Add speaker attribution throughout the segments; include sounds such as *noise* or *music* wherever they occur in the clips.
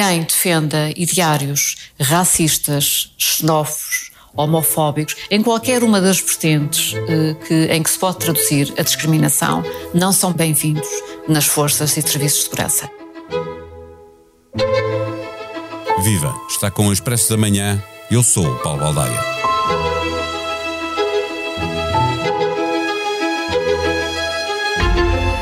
Speaker 1: quem defenda ideários racistas, xenófobos, homofóbicos, em qualquer uma das vertentes eh, que, em que se pode traduzir a discriminação, não são bem-vindos nas forças e serviços de segurança.
Speaker 2: Viva! Está com o Expresso da Manhã. Eu sou o Paulo Baldaia.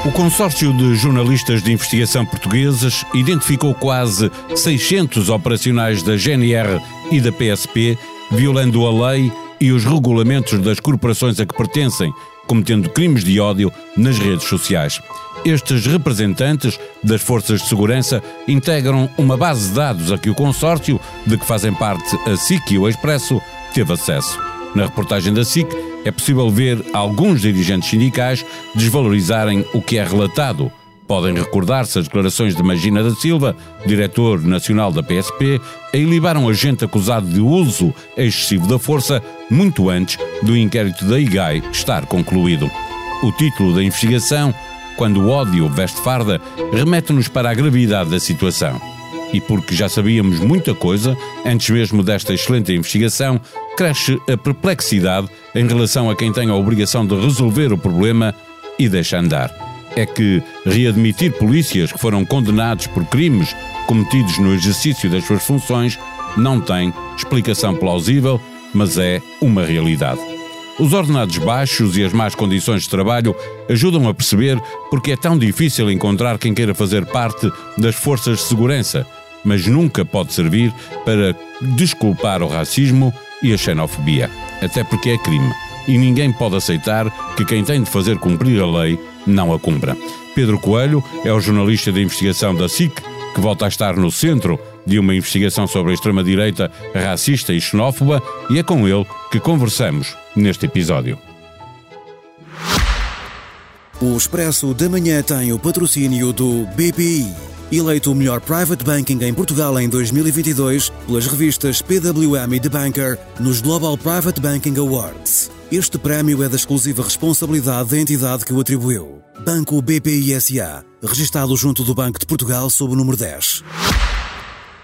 Speaker 2: O consórcio de jornalistas de investigação portugueses identificou quase 600 operacionais da GNR e da PSP, violando a lei e os regulamentos das corporações a que pertencem, cometendo crimes de ódio nas redes sociais. Estes representantes das forças de segurança integram uma base de dados a que o consórcio, de que fazem parte a SIC e o Expresso, teve acesso. Na reportagem da SIC, é possível ver alguns dirigentes sindicais desvalorizarem o que é relatado. Podem recordar-se as declarações de Magina da Silva, diretor nacional da PSP, a ilibar um agente acusado de uso excessivo da força muito antes do inquérito da IGAI estar concluído. O título da investigação, Quando o ódio veste farda, remete-nos para a gravidade da situação. E porque já sabíamos muita coisa, antes mesmo desta excelente investigação, cresce a perplexidade em relação a quem tem a obrigação de resolver o problema e deixa andar. É que readmitir polícias que foram condenados por crimes cometidos no exercício das suas funções não tem explicação plausível, mas é uma realidade. Os ordenados baixos e as más condições de trabalho ajudam a perceber porque é tão difícil encontrar quem queira fazer parte das forças de segurança, mas nunca pode servir para desculpar o racismo e a xenofobia, até porque é crime e ninguém pode aceitar que quem tem de fazer cumprir a lei não a cumpra. Pedro Coelho é o jornalista de investigação da SIC, que volta a estar no centro de uma investigação sobre a extrema-direita racista e xenófoba, e é com ele que conversamos neste episódio.
Speaker 3: O Expresso da Manhã tem o patrocínio do BPI eleito o melhor private banking em Portugal em 2022 pelas revistas PWM e The Banker nos Global Private Banking Awards. Este prémio é da exclusiva responsabilidade da entidade que o atribuiu. Banco BPI SA, registado junto do Banco de Portugal sob o número 10.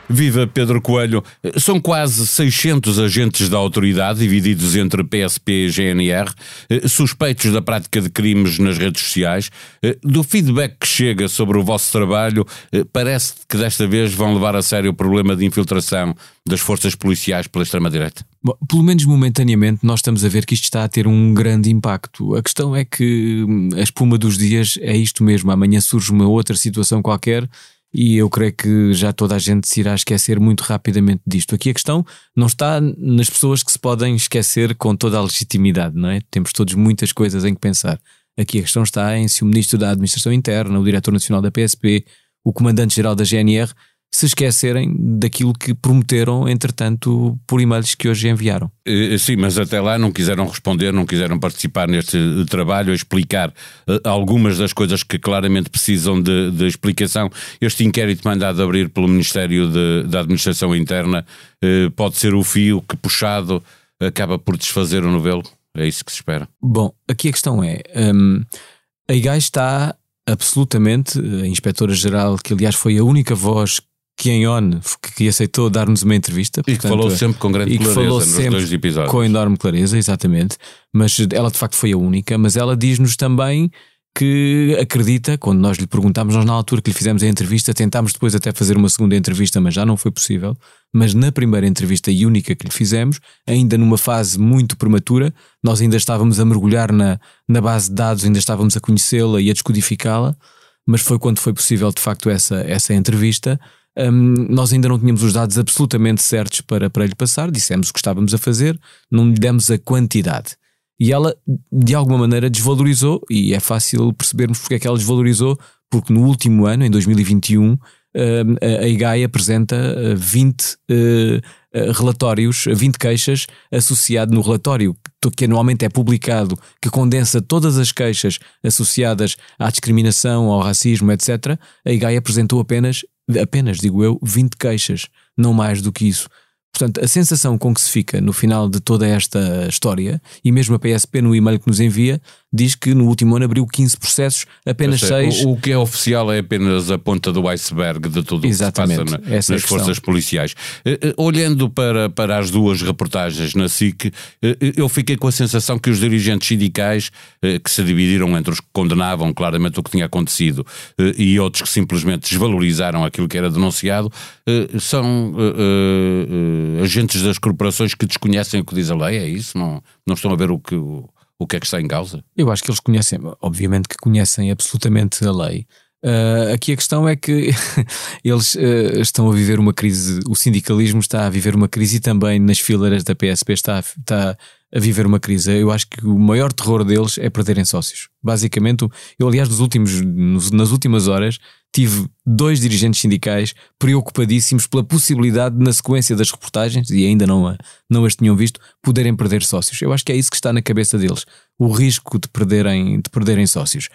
Speaker 2: Viva Pedro Coelho. São quase 600 agentes da autoridade, divididos entre PSP e GNR, eh, suspeitos da prática de crimes nas redes sociais. Eh, do feedback que chega sobre o vosso trabalho, eh, parece que desta vez vão levar a sério o problema de infiltração das forças policiais pela extrema-direita?
Speaker 4: Pelo menos momentaneamente, nós estamos a ver que isto está a ter um grande impacto. A questão é que hum, a espuma dos dias é isto mesmo. Amanhã surge uma outra situação qualquer e eu creio que já toda a gente se irá esquecer muito rapidamente disto. Aqui a questão não está nas pessoas que se podem esquecer com toda a legitimidade, não é? Temos todos muitas coisas em que pensar. Aqui a questão está em se o Ministro da Administração Interna, o Diretor Nacional da PSP, o Comandante-Geral da GNR se esquecerem daquilo que prometeram, entretanto, por e-mails que hoje enviaram.
Speaker 2: Eh, sim, mas até lá não quiseram responder, não quiseram participar neste trabalho, explicar eh, algumas das coisas que claramente precisam de, de explicação. Este inquérito mandado abrir pelo Ministério de, da Administração Interna eh, pode ser o fio que, puxado, acaba por desfazer o novelo? É isso que se espera?
Speaker 4: Bom, aqui a questão é: um, a IGAI está absolutamente, a Inspetora-Geral, que aliás foi a única voz que em ON que aceitou dar-nos uma entrevista.
Speaker 2: E que falou sempre com grande clareza nos dois episódios.
Speaker 4: Com enorme clareza, exatamente. Mas ela de facto foi a única, mas ela diz-nos também que acredita, quando nós lhe perguntámos, nós na altura que lhe fizemos a entrevista, tentámos depois até fazer uma segunda entrevista, mas já não foi possível. Mas na primeira entrevista e única que lhe fizemos, ainda numa fase muito prematura, nós ainda estávamos a mergulhar na, na base de dados, ainda estávamos a conhecê-la e a descodificá-la, mas foi quando foi possível de facto essa, essa entrevista um, nós ainda não tínhamos os dados absolutamente certos para, para lhe passar, dissemos o que estávamos a fazer, não lhe demos a quantidade. E ela, de alguma maneira, desvalorizou, e é fácil percebermos porque é que ela desvalorizou, porque no último ano, em 2021, a IGAI apresenta 20 eh, eh, relatórios, 20 queixas associado no relatório que anualmente é publicado, que condensa todas as queixas associadas à discriminação, ao racismo, etc. A IGAI apresentou apenas apenas, digo eu, 20 queixas, não mais do que isso. Portanto, a sensação com que se fica no final de toda esta história, e mesmo a PSP no e-mail que nos envia, diz que no último ano abriu 15 processos, apenas 6.
Speaker 2: O, o, que é oficial é apenas a ponta do iceberg de tudo o que se passa na, nas é forças policiais. Uh, uh, olhando para, para as duas reportagens na SIC, uh, eu fiquei com a sensação que os dirigentes sindicais, que se dividiram entre os que condenavam claramente o que tinha acontecido e outros que simplesmente desvalorizaram aquilo que era denunciado, são agentes das corporações que desconhecem o que diz a lei, é isso? Não, não estão a ver o que, o, o que é que está em causa?
Speaker 4: Eu acho que eles conhecem, obviamente que conhecem absolutamente a lei. Uh, aqui a questão é que *laughs* eles uh, estão a viver uma crise, o sindicalismo está a viver uma crise e também nas fileiras da PSP está, está a viver uma crise. Eu acho que o maior terror deles é perderem sócios. Basicamente, eu aliás nos últimos, nas últimas horas tive dois dirigentes sindicais preocupadíssimos pela possibilidade de, na sequência das reportagens, e ainda não, não as tinham visto, poderem perder sócios. Eu acho que é isso que está na cabeça deles, o risco de perderem, de perderem sócios.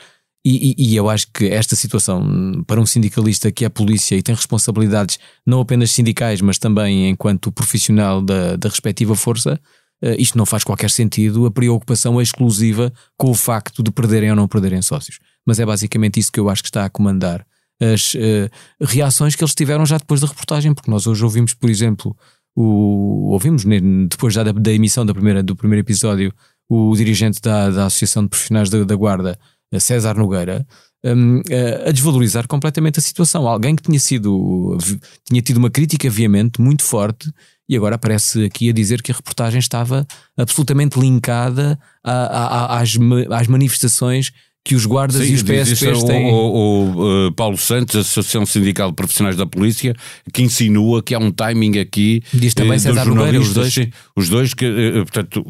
Speaker 4: E, e, e, eu acho que esta situação, para um sindicalista que é polícia e tem responsabilidades não apenas sindicais, mas também enquanto profissional da, da respectiva força, uh, isto não faz qualquer sentido, a preocupação é exclusiva com o facto de perderem ou não perderem sócios. Mas é basicamente isso que eu acho que está a comandar as uh, reações que eles tiveram já depois da reportagem, porque nós hoje ouvimos, por exemplo, o, ouvimos depois já da, da emissão da primeira, do primeiro episódio, o dirigente da, da Associação de Profissionais da, da Guarda, César Nogueira, um, a desvalorizar completamente a situação. Alguém que tinha sido tinha tido uma crítica veemente muito forte e agora aparece aqui a dizer que a reportagem estava absolutamente linkada a, a, às, às manifestações que os guardas Sim, e os PSPs têm.
Speaker 2: O, o, o, uh, Paulo Santos, Associação Sindical de Profissionais da Polícia, que insinua que há um timing aqui.
Speaker 4: Diz também uh, César os dois.
Speaker 2: Os dois, que, uh, portanto,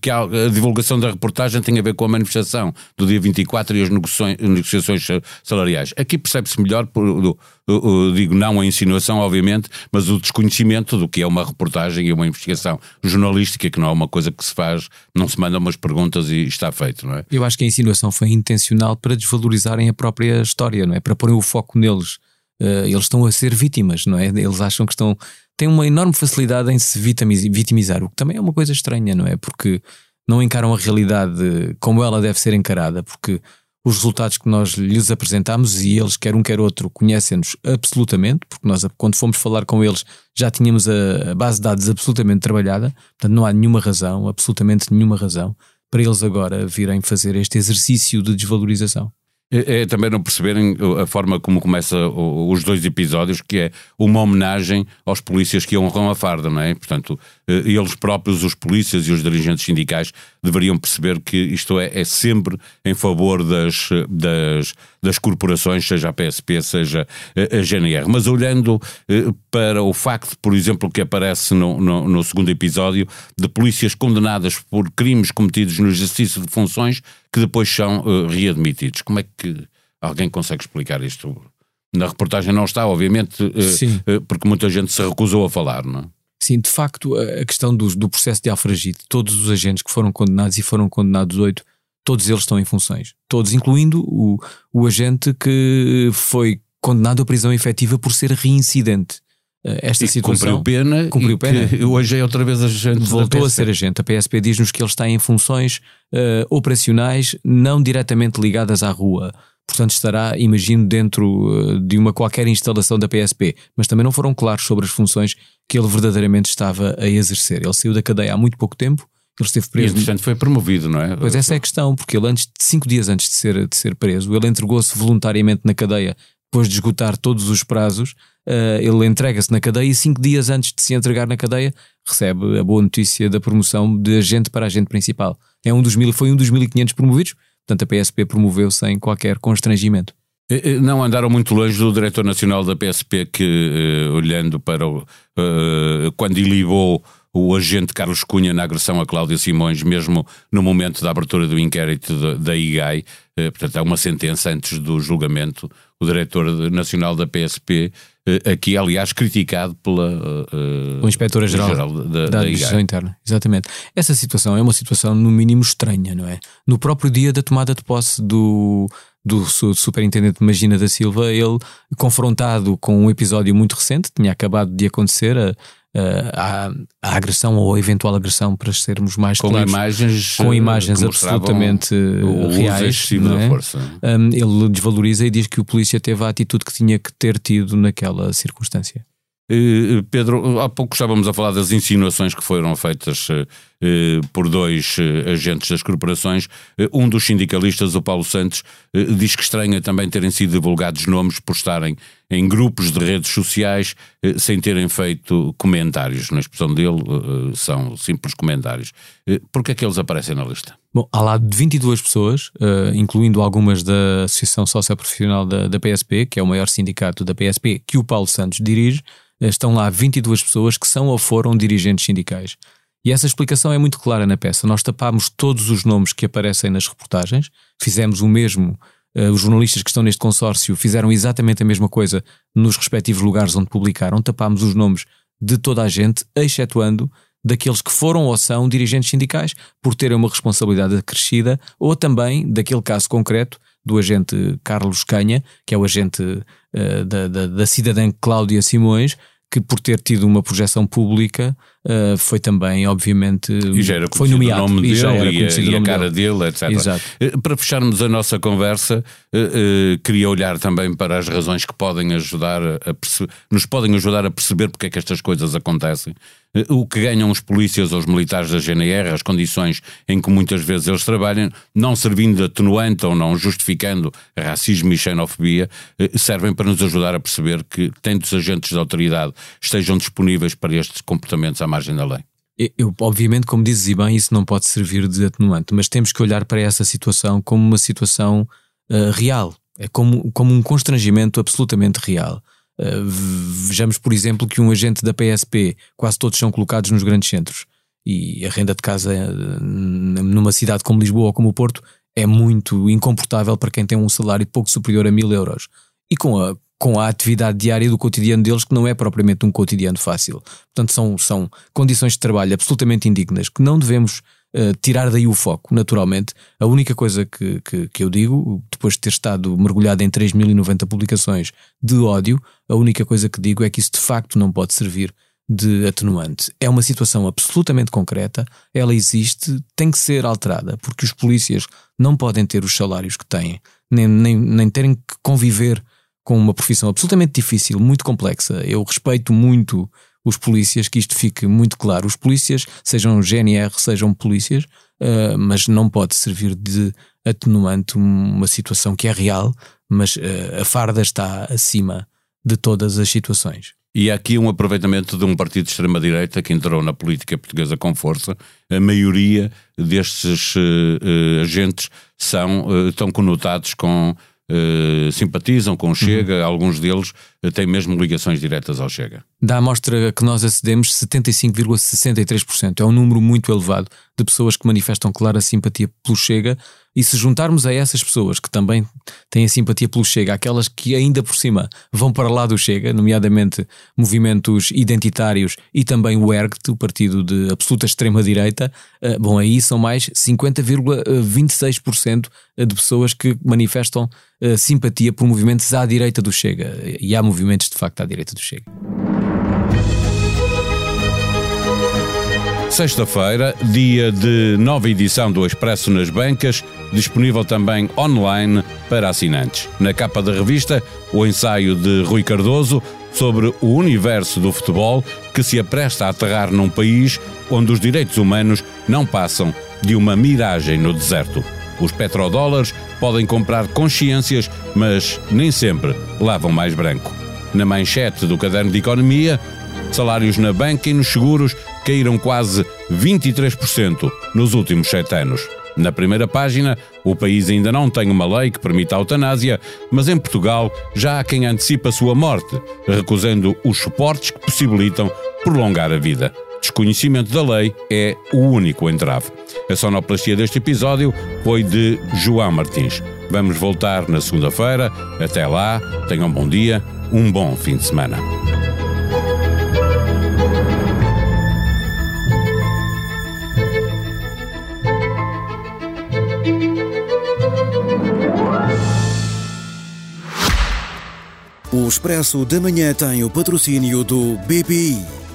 Speaker 2: que a, a, divulgação da reportagem tem a ver com a manifestação do dia 24 e as negociações, negociações salariais. Aqui percebe-se melhor, por, do, digo não a insinuação, obviamente, mas o desconhecimento do que é uma reportagem e uma investigação jornalística, que não é uma coisa que se faz, não se mandam umas perguntas e está feito, não é?
Speaker 4: Eu acho que a insinuação foi intencional para desvalorizarem a própria história, não é? Para porem o foco neles. Uh, eles estão a ser vítimas, não é? Eles acham que estão. têm uma enorme facilidade em se vitimizar, o que também é uma coisa estranha, não é? Porque não encaram a realidade como ela deve ser encarada, porque os resultados que nós lhes apresentamos e eles, quer um quer outro, conhecem-nos absolutamente, porque nós, quando fomos falar com eles, já tínhamos a, base de dados absolutamente trabalhada, portanto, não há nenhuma razão, absolutamente nenhuma razão, para eles agora virem fazer este exercício de desvalorização.
Speaker 2: É, é, também não perceberem a forma como começa os dois episódios, que é uma homenagem aos polícias que honram a farda, não é? Portanto, eh, eles próprios, os polícias e os dirigentes sindicais, deveriam perceber que isto é, é sempre em favor das, das, das corporações, seja a PSP, seja a GNR. Mas olhando eh, para o facto, por exemplo, que aparece no, no, no segundo episódio, de polícias condenadas por crimes cometidos no exercício de funções que depois são uh, readmitidos. Como é que alguém consegue explicar isto? Na reportagem não está, obviamente, uh, uh, porque muita gente se recusou a falar, não é?
Speaker 4: Sim, de facto, a questão do, do processo de Alfragide, todos os agentes que foram condenados e foram condenados oito, todos eles estão em funções. Todos, incluindo o, o agente que foi condenado à prisão efetiva por ser reincidente. Eh, esta e situação.
Speaker 2: Cumpriu pena. Cumpriu pena. *laughs* hoje é outra vez agente.
Speaker 4: Voltou a ser agente. A PSP diz-nos que ele está em funções uh, operacionais não diretamente ligadas à rua. Portanto, estará, imagino, dentro uh, de uma qualquer instalação da PSP. Mas também não foram claros sobre as funções que ele verdadeiramente estava a exercer. Ele saiu da cadeia há muito pouco tempo. Ele esteve preso.
Speaker 2: E, portanto, foi promovido, não é?
Speaker 4: Pois essa é a questão, porque ele, antes, cinco dias antes de ser, de ser preso, ele entregou-se voluntariamente na cadeia depois de esgotar todos os prazos uh, ele entrega-se na cadeia e cinco dias antes de se entregar na cadeia recebe a boa notícia da promoção de agente para agente principal. É um dos mil, foi um dos 1500 promovidos, portanto a PSP promoveu sem qualquer constrangimento.
Speaker 2: Eh, eh, não andaram muito longe do diretor nacional da PSP que, olhando para o, quando ilibou o agente Carlos Cunha na agressão a Cláudia Simões, mesmo no momento da abertura do inquérito da, IGAI, eh, portanto, há uma sentença antes do julgamento, o diretor nacional da PSP, eh, aqui, aliás, criticado pela
Speaker 4: uh, o Inspetora-Geral geral da, da, da Interna. Exatamente. Essa situação é uma situação, no mínimo, estranha, não é? No próprio dia da tomada de posse do, do superintendente Magina da Silva, ele confrontado com um episódio muito recente, tinha acabado de acontecer, a, à, à, agressão ou a eventual agressão, para sermos mais
Speaker 2: com
Speaker 4: claros.
Speaker 2: Imagens,
Speaker 4: com imagens absolutamente reais. É?
Speaker 2: Força.
Speaker 4: Um, ele desvaloriza e diz que o polícia teve a atitude que tinha que ter tido naquela circunstância.
Speaker 2: Eh, Pedro, há pouco estávamos a falar das insinuações que foram feitas eh, por dois eh, agentes das corporações. Um dos sindicalistas, o Paulo Santos, diz que estranha também terem sido divulgados nomes por estarem em grupos de redes sociais sem terem feito comentários. Na expressão dele, são simples comentários. Por que é que eles aparecem na lista?
Speaker 4: Bom, há lá de 22 pessoas, incluindo algumas da Associação Socioprofissional da, da PSP, que é o maior sindicato da PSP, que o Paulo Santos dirige estão lá 22 pessoas que são ou foram dirigentes sindicais. E essa explicação é muito clara na peça. Nós tapámos todos os nomes que aparecem nas reportagens, fizemos o mesmo. Uh, os jornalistas que estão neste consórcio fizeram exatamente a mesma coisa nos respectivos lugares onde publicaram. Tapámos os nomes de toda a gente, excetuando daqueles que foram ou são dirigentes sindicais por terem uma responsabilidade acrescida, ou também daquele caso concreto do agente Carlos Canha, que é o agente uh, da, da, da, cidadã Cláudia Simões, que por ter tido uma projeção pública uh, foi também, obviamente,
Speaker 2: e já era
Speaker 4: foi nomeado
Speaker 2: o nome
Speaker 4: e,
Speaker 2: dele,
Speaker 4: e,
Speaker 2: a, e a cara
Speaker 4: dele,
Speaker 2: dele etc. Exato. Eh, para fecharmos a nossa conversa, uh, queria olhar também para as razões que podem ajudar a nos podem ajudar a perceber porque é que estas coisas acontecem o que ganham os polícias ou os militares da GNR, as condições em que muitas vezes eles trabalham, não servindo de atenuante ou não justificando racismo e xenofobia, eh, servem para nos ajudar a perceber que tantos agentes de autoridade estejam disponíveis para estes comportamentos à margem da lei.
Speaker 4: Eu, obviamente, como dizes e bem, isso não pode servir de atenuante, mas temos que olhar para essa situação como uma situação uh, real, é como, como um constrangimento absolutamente real. Uh, vejamos, por exemplo, que um agente da PSP, quase todos são colocados nos grandes centros. E a renda de casa eh, numa cidade como Lisboa ou como o Porto é muito incomportável para quem tem um salário pouco superior a mil euros. E com a, com a atividade diária do cotidiano deles, que não é propriamente um cotidiano fácil. Portanto, são, são condições de trabalho absolutamente indignas que não devemos uh, tirar daí o foco, naturalmente. A única coisa que, que, que, eu digo, depois de ter estado mergulhado em 3.090 publicações de ódio, a única coisa que digo é que isso de facto não pode servir de atenuante. É uma situação absolutamente concreta, ela existe, tem que ser alterada, porque os polícias não podem ter os salários que têm, nem, nem, nem terem que conviver com uma profissão absolutamente difícil, muito complexa. Eu respeito muito os polícias, que isto fique muito claro. Os polícias, sejam GNR, sejam polícias, uh, mas não pode servir de atenuante uma situação que é real, mas uh, a farda está acima de todas as situações.
Speaker 2: E há aqui um aproveitamento de um partido de extrema-direita que entrou na política portuguesa com força. A maioria destes uh, agentes são, estão conotados com Uh, simpatizam com Chega, uhum. alguns deles têm mesmo ligações diretas ao Chega.
Speaker 4: Da amostra que nós acedemos, 75,63%. É um número muito elevado de pessoas que manifestam clara simpatia pelo Chega e se juntarmos a essas pessoas que também têm a simpatia pelo Chega, aquelas que ainda por cima vão para lá do Chega, nomeadamente movimentos identitários e também o ERGT, o partido de absoluta extrema-direita, eh, bom, aí são mais 50,26% de pessoas que manifestam eh, simpatia por movimentos à direita do Chega. E há movimentos de facto à direita do Chega.
Speaker 2: Sexta-feira, dia de nova edição do Expresso nas Bancas, disponível também online para assinantes. Na capa da revista, o ensaio de Rui Cardoso sobre o universo do futebol que se apresta a aterrar num país onde os direitos humanos não passam de uma miragem no deserto. Os petrodólares podem comprar consciências, mas nem sempre lavam mais branco. Na manchete do caderno de economia, salários na banca e nos seguros caíram quase 23% nos últimos sete anos. Na primeira página, o país ainda não tem uma lei que permita a eutanásia, mas em Portugal já há quem antecipa a sua morte, recusando os suportes que possibilitam prolongar a vida. Desconhecimento da lei é o único entrave. A sonoplastia deste episódio foi de João Martins. Vamos voltar na segunda-feira. Até lá, tenham um bom dia, um bom fim de semana.
Speaker 3: O Expresso da Manhã tem o patrocínio do BPI.